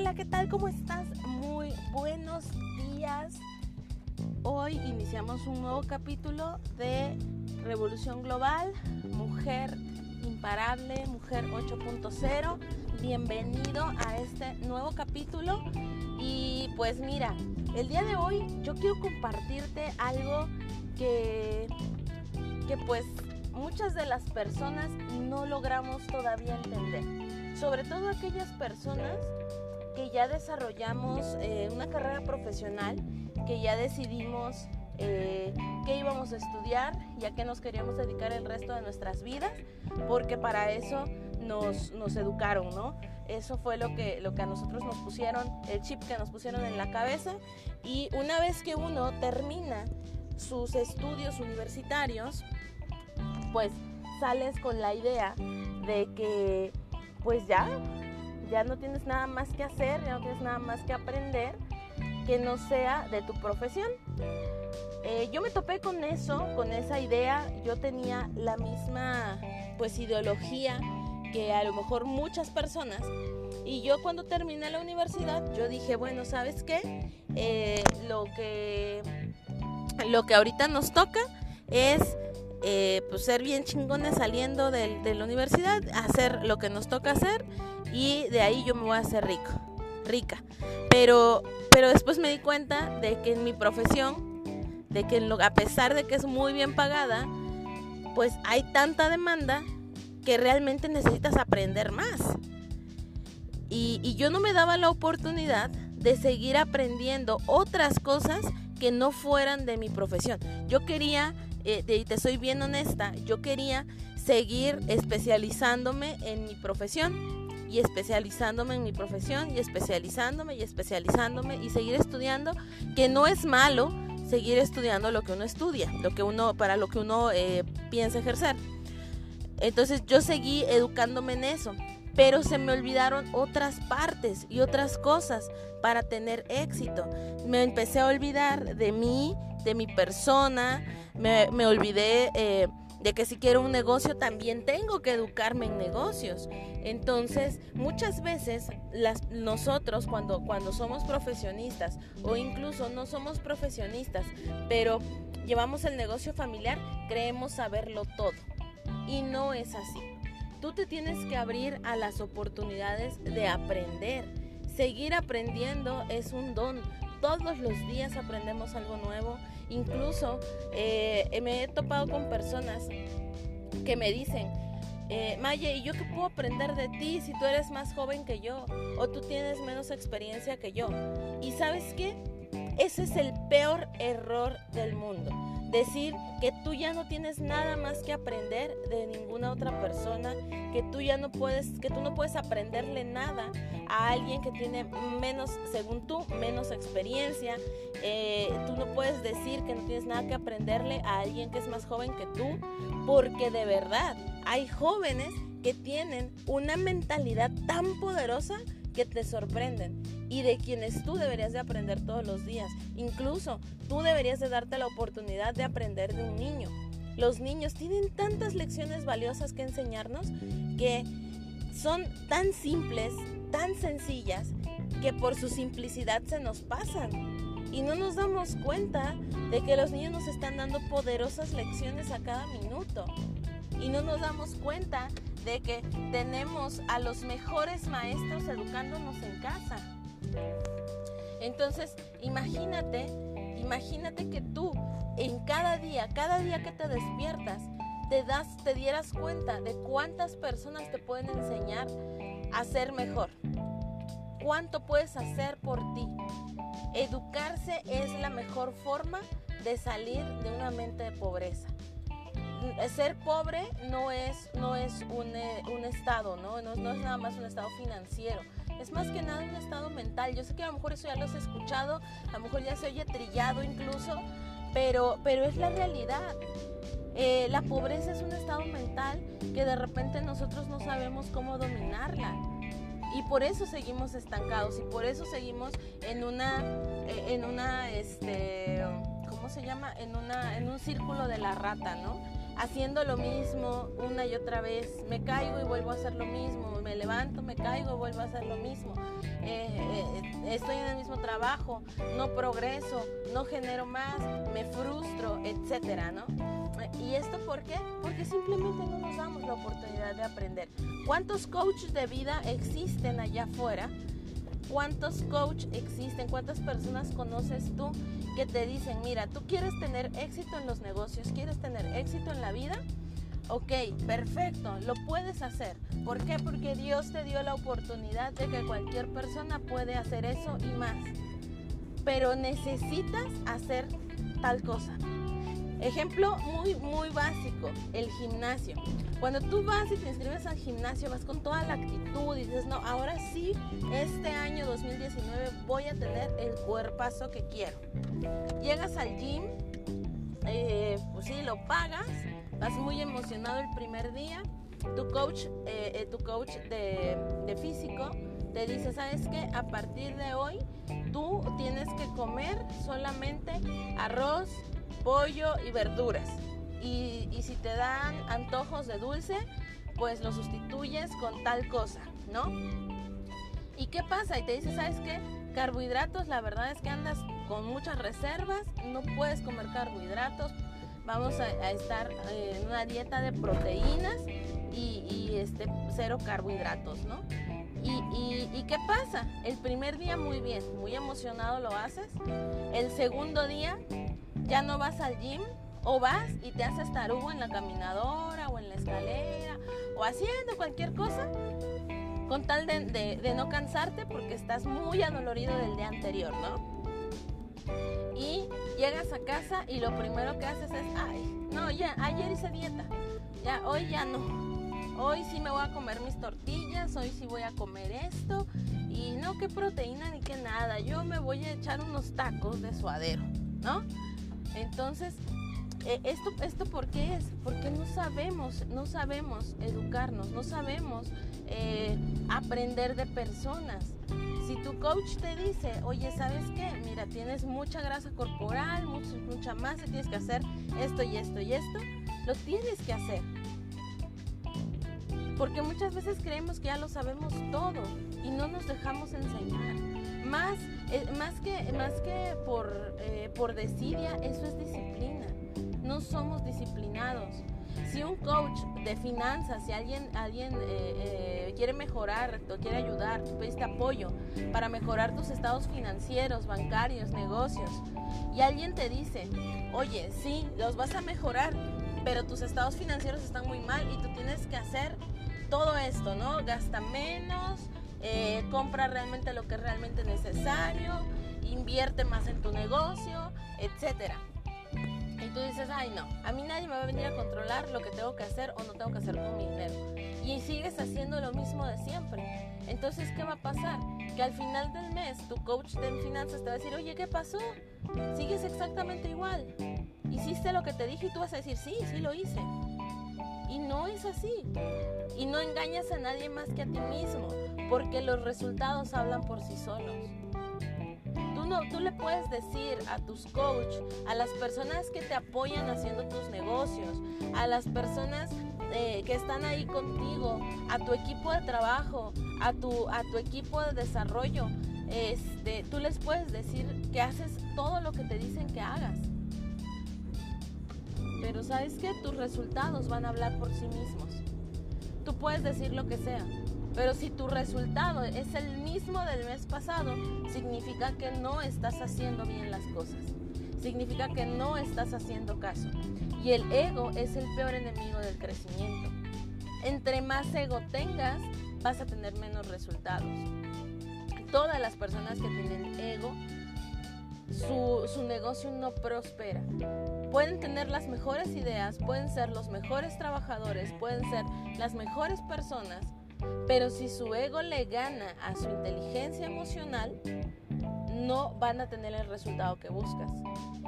Hola, ¿qué tal? ¿Cómo estás? Muy buenos días. Hoy iniciamos un nuevo capítulo de Revolución Global, Mujer Imparable, Mujer 8.0. Bienvenido a este nuevo capítulo. Y pues mira, el día de hoy yo quiero compartirte algo que, que pues muchas de las personas no logramos todavía entender. Sobre todo aquellas personas ya desarrollamos eh, una carrera profesional, que ya decidimos eh, qué íbamos a estudiar y a qué nos queríamos dedicar el resto de nuestras vidas, porque para eso nos, nos educaron, ¿no? Eso fue lo que, lo que a nosotros nos pusieron, el chip que nos pusieron en la cabeza. Y una vez que uno termina sus estudios universitarios, pues sales con la idea de que pues ya ya no tienes nada más que hacer, ya no tienes nada más que aprender que no sea de tu profesión. Eh, yo me topé con eso, con esa idea, yo tenía la misma pues ideología que a lo mejor muchas personas. Y yo cuando terminé la universidad yo dije bueno sabes qué eh, lo que lo que ahorita nos toca es eh, pues ser bien chingones saliendo de, de la universidad hacer lo que nos toca hacer y de ahí yo me voy a hacer rico, rica. Pero, pero después me di cuenta de que en mi profesión, de que a pesar de que es muy bien pagada, pues hay tanta demanda que realmente necesitas aprender más. Y, y yo no me daba la oportunidad de seguir aprendiendo otras cosas que no fueran de mi profesión. Yo quería, eh, y te soy bien honesta, yo quería seguir especializándome en mi profesión y especializándome en mi profesión y especializándome y especializándome y seguir estudiando, que no es malo seguir estudiando lo que uno estudia, lo que uno, para lo que uno eh, piensa ejercer. Entonces yo seguí educándome en eso, pero se me olvidaron otras partes y otras cosas para tener éxito. Me empecé a olvidar de mí, de mi persona, me, me olvidé... Eh, de que si quiero un negocio también tengo que educarme en negocios. Entonces, muchas veces nosotros cuando, cuando somos profesionistas o incluso no somos profesionistas, pero llevamos el negocio familiar, creemos saberlo todo. Y no es así. Tú te tienes que abrir a las oportunidades de aprender. Seguir aprendiendo es un don. Todos los días aprendemos algo nuevo Incluso eh, me he topado con personas que me dicen, eh, Maya, ¿y yo qué puedo aprender de ti si tú eres más joven que yo o tú tienes menos experiencia que yo? ¿Y sabes qué? Ese es el peor error del mundo decir que tú ya no tienes nada más que aprender de ninguna otra persona, que tú ya no puedes, que tú no puedes aprenderle nada a alguien que tiene menos, según tú, menos experiencia. Eh, tú no puedes decir que no tienes nada que aprenderle a alguien que es más joven que tú, porque de verdad hay jóvenes que tienen una mentalidad tan poderosa que te sorprenden y de quienes tú deberías de aprender todos los días. Incluso tú deberías de darte la oportunidad de aprender de un niño. Los niños tienen tantas lecciones valiosas que enseñarnos que son tan simples, tan sencillas, que por su simplicidad se nos pasan. Y no nos damos cuenta de que los niños nos están dando poderosas lecciones a cada minuto. Y no nos damos cuenta de que tenemos a los mejores maestros educándonos en casa. Entonces, imagínate, imagínate que tú en cada día, cada día que te despiertas, te das, te dieras cuenta de cuántas personas te pueden enseñar a ser mejor. Cuánto puedes hacer por ti. Educarse es la mejor forma de salir de una mente de pobreza ser pobre no es, no es un, eh, un estado, ¿no? ¿no? No es nada más un estado financiero. Es más que nada un estado mental. Yo sé que a lo mejor eso ya lo has escuchado, a lo mejor ya se oye trillado incluso, pero, pero es la realidad. Eh, la pobreza es un estado mental que de repente nosotros no sabemos cómo dominarla. Y por eso seguimos estancados y por eso seguimos en una, en una, este, ¿cómo se llama? En, una, en un círculo de la rata, ¿no? Haciendo lo mismo una y otra vez. Me caigo y vuelvo a hacer lo mismo. Me levanto, me caigo y vuelvo a hacer lo mismo. Eh, eh, estoy en el mismo trabajo, no progreso, no genero más, me frustro, etcétera, ¿no? ¿Y esto por qué? Porque simplemente no nos damos la oportunidad de aprender. ¿Cuántos coaches de vida existen allá afuera? ¿Cuántos coaches existen? ¿Cuántas personas conoces tú que te dicen, mira, tú quieres tener éxito en los negocios, quieres tener éxito en la vida? Ok, perfecto, lo puedes hacer. ¿Por qué? Porque Dios te dio la oportunidad de que cualquier persona puede hacer eso y más. Pero necesitas hacer tal cosa. Ejemplo muy, muy básico, el gimnasio. Cuando tú vas y te inscribes al gimnasio, vas con toda la actitud y dices, no, ahora sí, este año 2019 voy a tener el cuerpazo que quiero. Llegas al gym, eh, pues sí, lo pagas, vas muy emocionado el primer día. Tu coach, eh, eh, tu coach de, físico te dice, ¿sabes qué? A partir de hoy tú tienes que comer solamente arroz, pollo y verduras. Y, si te dan antojos de dulce, pues lo sustituyes con tal cosa, ¿no? ¿Y qué pasa? Y te dice, ¿sabes qué? Carbohidratos, la verdad es que andas con muchas reservas, no puedes comer carbohidratos, vamos a, estar en una dieta de proteínas y, este, cero carbohidratos, ¿no? Y, y, qué pasa? El primer día muy bien, muy emocionado lo haces. El segundo día ya no vas al gym o vas y te haces tarugo en la caminadora o en la escalera o haciendo cualquier cosa con tal de, no cansarte porque estás muy adolorido del día anterior, ¿no? Y llegas a casa y lo primero que haces es, ay, no, ya, ayer hice dieta, ya, hoy ya no. Hoy sí me voy a comer mis tortillas, hoy sí voy a comer esto y no qué proteína ni qué nada, yo me voy a echar unos tacos de suadero, ¿no? Entonces, eh, esto, ¿esto por qué es? Porque no sabemos, no sabemos educarnos, no sabemos eh, aprender de personas. Si tu coach te dice, oye, ¿sabes qué? Mira, tienes mucha grasa corporal, mucha, mucha masa, tienes que hacer esto y esto y esto, lo tienes que hacer. Porque muchas veces creemos que ya lo sabemos todo y no nos dejamos enseñar. Más, eh, más que, más que por, eh, por desidia, eso es disciplina. No somos disciplinados. Si un coach de finanzas, si alguien, alguien eh, quiere mejorar o quiere ayudar, tú pediste apoyo para mejorar tus estados financieros, bancarios, negocios, y alguien te dice, oye, sí, los vas a mejorar, pero tus estados financieros están muy mal y tú tienes que hacer todo esto, ¿no? Gasta menos, eh, compra realmente lo que es realmente necesario, invierte más en tu negocio, etc. Y tú dices, ay no, a mí nadie me va a venir a controlar lo que tengo que hacer o no tengo que hacer con mi dinero. Y sigues haciendo lo mismo de siempre. Entonces, ¿qué va a pasar? Que al final del mes tu coach de finanzas te va a decir, oye, ¿qué pasó? Sigues exactamente igual. Hiciste lo que te dije y tú vas a decir, sí, sí lo hice. Y no es así. Y no engañas a nadie más que a ti mismo, porque los resultados hablan por sí solos. Tú, no, tú le puedes decir a tus coaches, a las personas que te apoyan haciendo tus negocios, a las personas eh, que están ahí contigo, a tu equipo de trabajo, a tu, a tu equipo de desarrollo, este, tú les puedes decir que haces todo lo que te dicen que hagas. Pero sabes que tus resultados van a hablar por sí mismos. Tú puedes decir lo que sea, pero si tu resultado es el mismo del mes pasado, significa que no estás haciendo bien las cosas. Significa que no estás haciendo caso. Y el ego es el peor enemigo del crecimiento. Entre más ego tengas, vas a tener menos resultados. Todas las personas que tienen ego su, negocio no prospera. Pueden tener las mejores ideas, pueden ser los mejores trabajadores, pueden ser las mejores personas, pero si su ego le gana a su inteligencia emocional, no van a tener el resultado que buscas.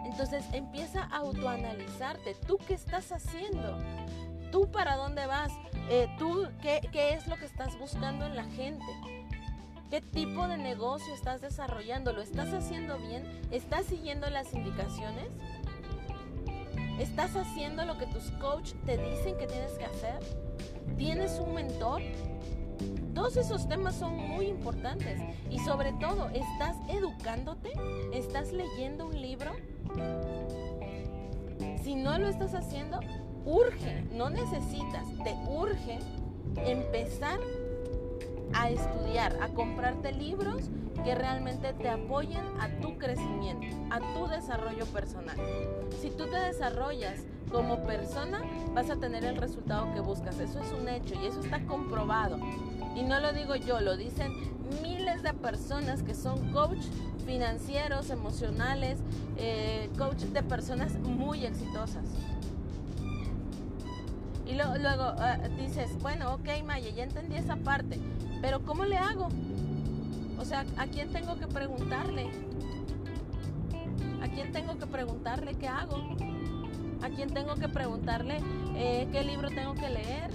Entonces empieza a autoanalizarte. ¿Tú qué estás haciendo? ¿Tú para dónde vas? Eh, ¿Tú qué, qué es lo que estás buscando en la gente? ¿Qué tipo de negocio estás desarrollando? ¿Lo estás haciendo bien? ¿Estás siguiendo las indicaciones? ¿Estás haciendo lo que tus coach te dicen que tienes que hacer? ¿Tienes un mentor? Todos esos temas son muy importantes y sobre todo, ¿estás educándote? ¿Estás leyendo un libro? Si no lo estás haciendo, urge, no necesitas, te urge empezar a estudiar, a comprarte libros que realmente te apoyen a tu crecimiento, a tu desarrollo personal. Si tú te desarrollas como persona, vas a tener el resultado que buscas. Eso es un hecho y eso está comprobado. Y no lo digo yo, lo dicen miles de personas que son coach financieros, emocionales, eh, coach de personas muy exitosas. Y luego ah, dices, bueno, ok Maya, ya entendí esa parte, pero ¿cómo le hago? O sea, ¿a quién tengo que preguntarle? ¿A quién tengo que preguntarle qué hago? ¿A quién tengo que preguntarle eh, qué libro tengo que leer?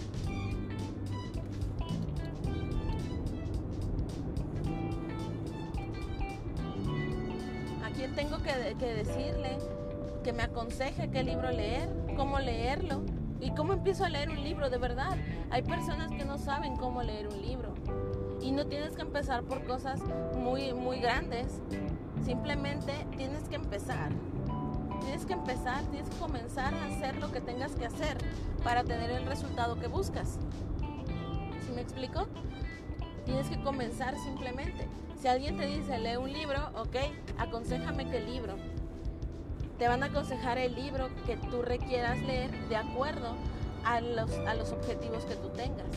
¿A quién tengo que, que decirle que me aconseje qué libro leer? ¿Cómo leerlo? ¿Y cómo empiezo a leer un libro de verdad? Hay personas que no saben cómo leer un libro. Y no tienes que empezar por cosas muy, muy grandes. Simplemente tienes que empezar. Tienes que empezar, tienes que comenzar a hacer lo que tengas que hacer para tener el resultado que buscas. ¿Sí me explico? Tienes que comenzar simplemente. Si alguien te dice, lee un libro, ok, aconsejame qué libro. Te van a aconsejar el libro que tú requieras leer de acuerdo a los, a los objetivos que tú tengas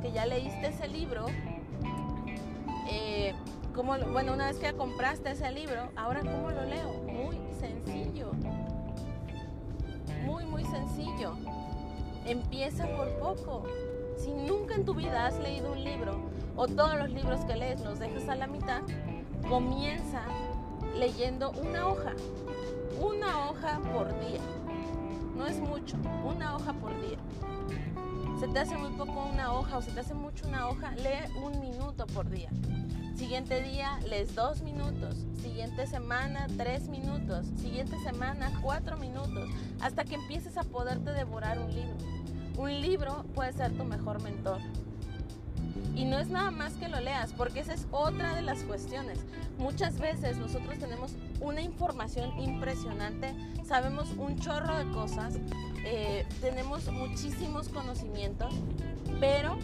que ya leíste ese libro, eh, bueno, una vez que compraste ese libro, ahora ¿cómo lo leo? Muy sencillo. Muy, muy sencillo. Empieza por poco. Si nunca en tu vida has leído un libro o todos los libros que lees los dejas a la mitad, comienza leyendo una hoja. Una hoja por día. No es mucho, una hoja por día se te hace muy poco una hoja o se te hace mucho una hoja, lee un minuto por día. Siguiente día lees dos minutos. Siguiente semana tres minutos. Siguiente semana cuatro minutos. Hasta que empieces a poderte devorar un libro. Un libro puede ser tu mejor mentor. Y no es nada más que lo leas, porque esa es otra de las cuestiones. Muchas veces nosotros tenemos una información impresionante, sabemos un chorro de cosas, eh, tenemos muchísimos conocimientos, pero,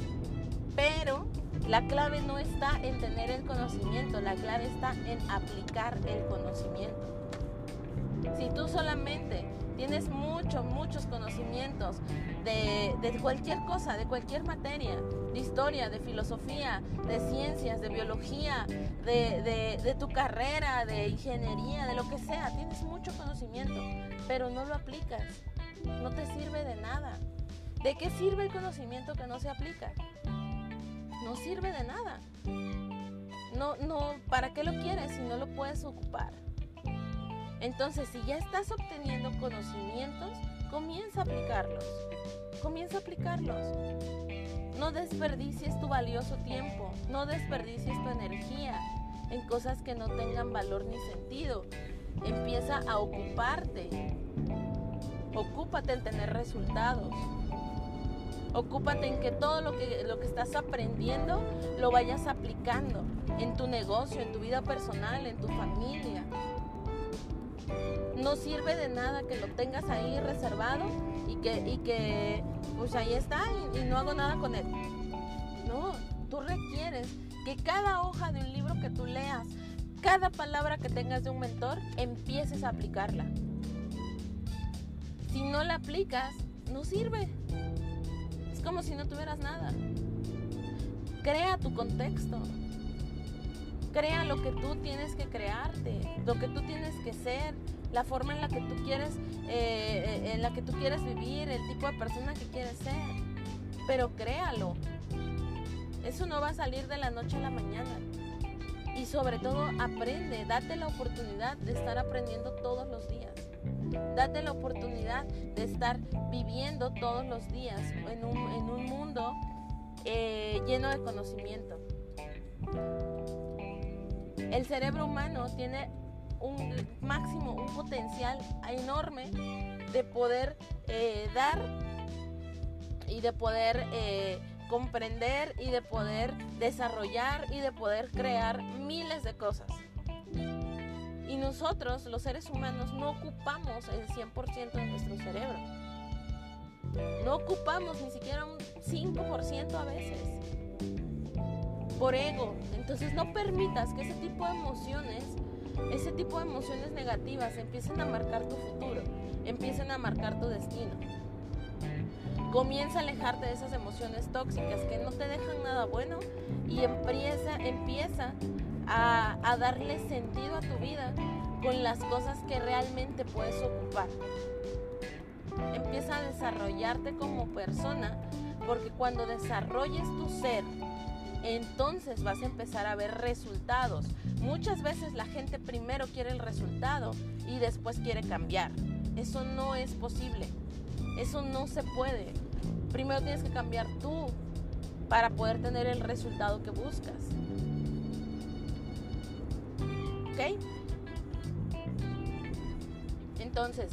pero la clave no está en tener el conocimiento, la clave está en aplicar el conocimiento. Si tú solamente tienes muchos, muchos conocimientos de, cualquier cosa, de cualquier materia, de historia, de filosofía, de ciencias, de biología, de, de tu carrera, de ingeniería, de lo que sea, tienes mucho conocimiento, pero no lo aplicas, no te sirve de nada. ¿De qué sirve el conocimiento que no se aplica? No sirve de nada. No, no, ¿para qué lo quieres si no lo puedes ocupar? Entonces, si ya estás obteniendo conocimientos, comienza a aplicarlos. Comienza a aplicarlos. No desperdicies tu valioso tiempo, no desperdicies tu energía en cosas que no tengan valor ni sentido. Empieza a ocuparte. Ocúpate en tener resultados. Ocúpate en que todo lo que, lo que estás aprendiendo lo vayas aplicando en tu negocio, en tu vida personal, en tu familia. No sirve de nada que lo tengas ahí reservado y que, y que pues ahí está y, y no hago nada con él. No, tú requieres que cada hoja de un libro que tú leas, cada palabra que tengas de un mentor, empieces a aplicarla. Si no la aplicas, no sirve. Es como si no tuvieras nada. Crea tu contexto. Crea lo que tú tienes que crearte, lo que tú tienes que ser, la forma en la que tú quieres, eh, eh, en la que tú quieres vivir, el tipo de persona que quieres ser. Pero créalo. Eso no va a salir de la noche a la mañana. Y sobre todo aprende, date la oportunidad de estar aprendiendo todos los días. Date la oportunidad de estar viviendo todos los días en un, en un mundo eh, lleno de conocimiento. El cerebro humano tiene un máximo, un potencial enorme de poder eh, dar y de poder eh, comprender y de poder desarrollar y de poder crear miles de cosas. Y nosotros, los seres humanos, no ocupamos el 100% de nuestro cerebro. No ocupamos ni siquiera un 5% a veces. Por ego. Entonces no permitas que ese tipo de emociones, ese tipo de emociones negativas empiecen a marcar tu futuro, empiecen a marcar tu destino. Comienza a alejarte de esas emociones tóxicas que no te dejan nada bueno y empieza, empieza a, a darle sentido a tu vida con las cosas que realmente puedes ocupar. Empieza a desarrollarte como persona porque cuando desarrolles tu ser, entonces vas a empezar a ver resultados. Muchas veces la gente primero quiere el resultado y después quiere cambiar. Eso no es posible. Eso no se puede. Primero tienes que cambiar tú para poder tener el resultado que buscas. ¿Ok? Entonces,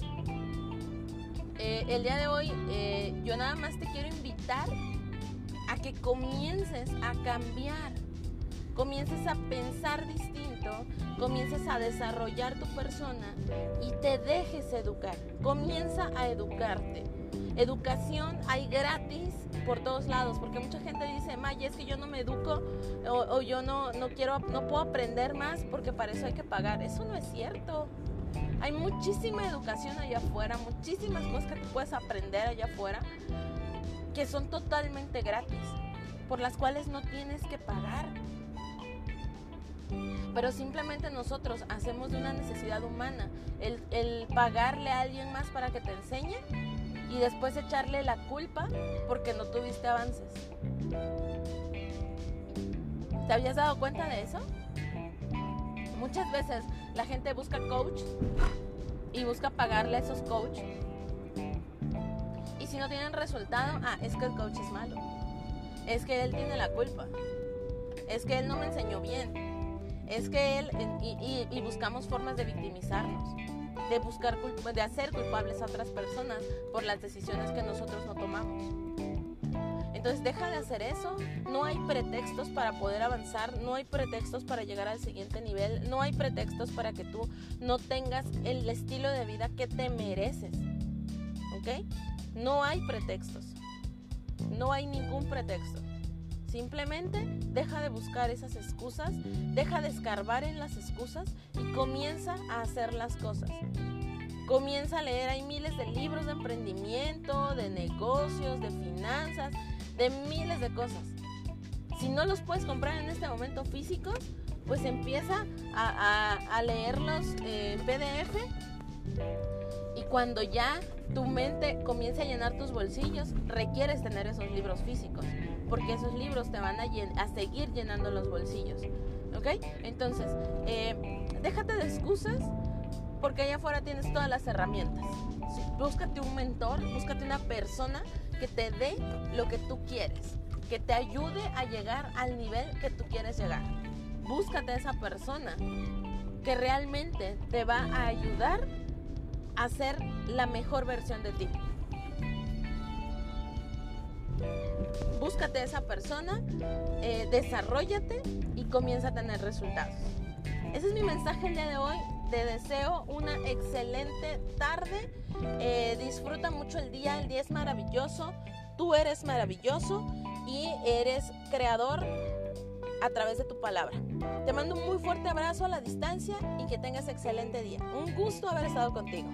eh, el día de hoy eh, yo nada más te quiero invitar a que comiences a cambiar, comiences a pensar distinto, comiences a desarrollar tu persona y te dejes educar. Comienza a educarte. Educación hay gratis por todos lados, porque mucha gente dice, Maya, es que yo no me educo o, yo no, no quiero, no puedo aprender más porque para eso hay que pagar. Eso no es cierto. Hay muchísima educación allá afuera, muchísimas cosas que puedes aprender allá afuera que son totalmente gratis, por las cuales no tienes que pagar. Pero simplemente nosotros hacemos de una necesidad humana el, el pagarle a alguien más para que te enseñe y después echarle la culpa porque no tuviste avances. ¿Te habías dado cuenta de eso? Muchas veces la gente busca coach y busca pagarle a esos coach. Si no tienen resultado, ah, es que el coach es malo. Es que él tiene la culpa. Es que él no me enseñó bien. Es que él, y, y buscamos formas de victimizarnos de buscar, de hacer culpables a otras personas por las decisiones que nosotros no tomamos. Entonces deja de hacer eso. No hay pretextos para poder avanzar, no hay pretextos para llegar al siguiente nivel, no hay pretextos para que tú no tengas el estilo de vida que te mereces. ¿Ok? No hay pretextos. No hay ningún pretexto. Simplemente deja de buscar esas excusas, deja de escarbar en las excusas y comienza a hacer las cosas. Comienza a leer, hay miles de libros de emprendimiento, de negocios, de finanzas, de miles de cosas. Si no los puedes comprar en este momento físicos, pues empieza a, leerlos en PDF y cuando ya tu mente comience a llenar tus bolsillos, requieres tener esos libros físicos porque esos libros te van a, seguir llenando los bolsillos. ¿Ok? Entonces, eh, déjate de excusas porque allá afuera tienes todas las herramientas. Búscate un mentor, búscate una persona que te dé lo que tú quieres, que te ayude a llegar al nivel que tú quieres llegar. Búscate a esa persona que realmente te va a ayudar a ser la mejor versión de ti. búscate a esa persona, eh, desarrollate y comienza a tener resultados. Ese es mi mensaje el día de hoy. Te deseo una excelente tarde. Eh, disfruta mucho el día. El día es maravilloso. Tú eres maravilloso y eres creador a través de tu palabra. Te mando un muy fuerte abrazo a la distancia y que tengas excelente día. Un gusto haber estado contigo.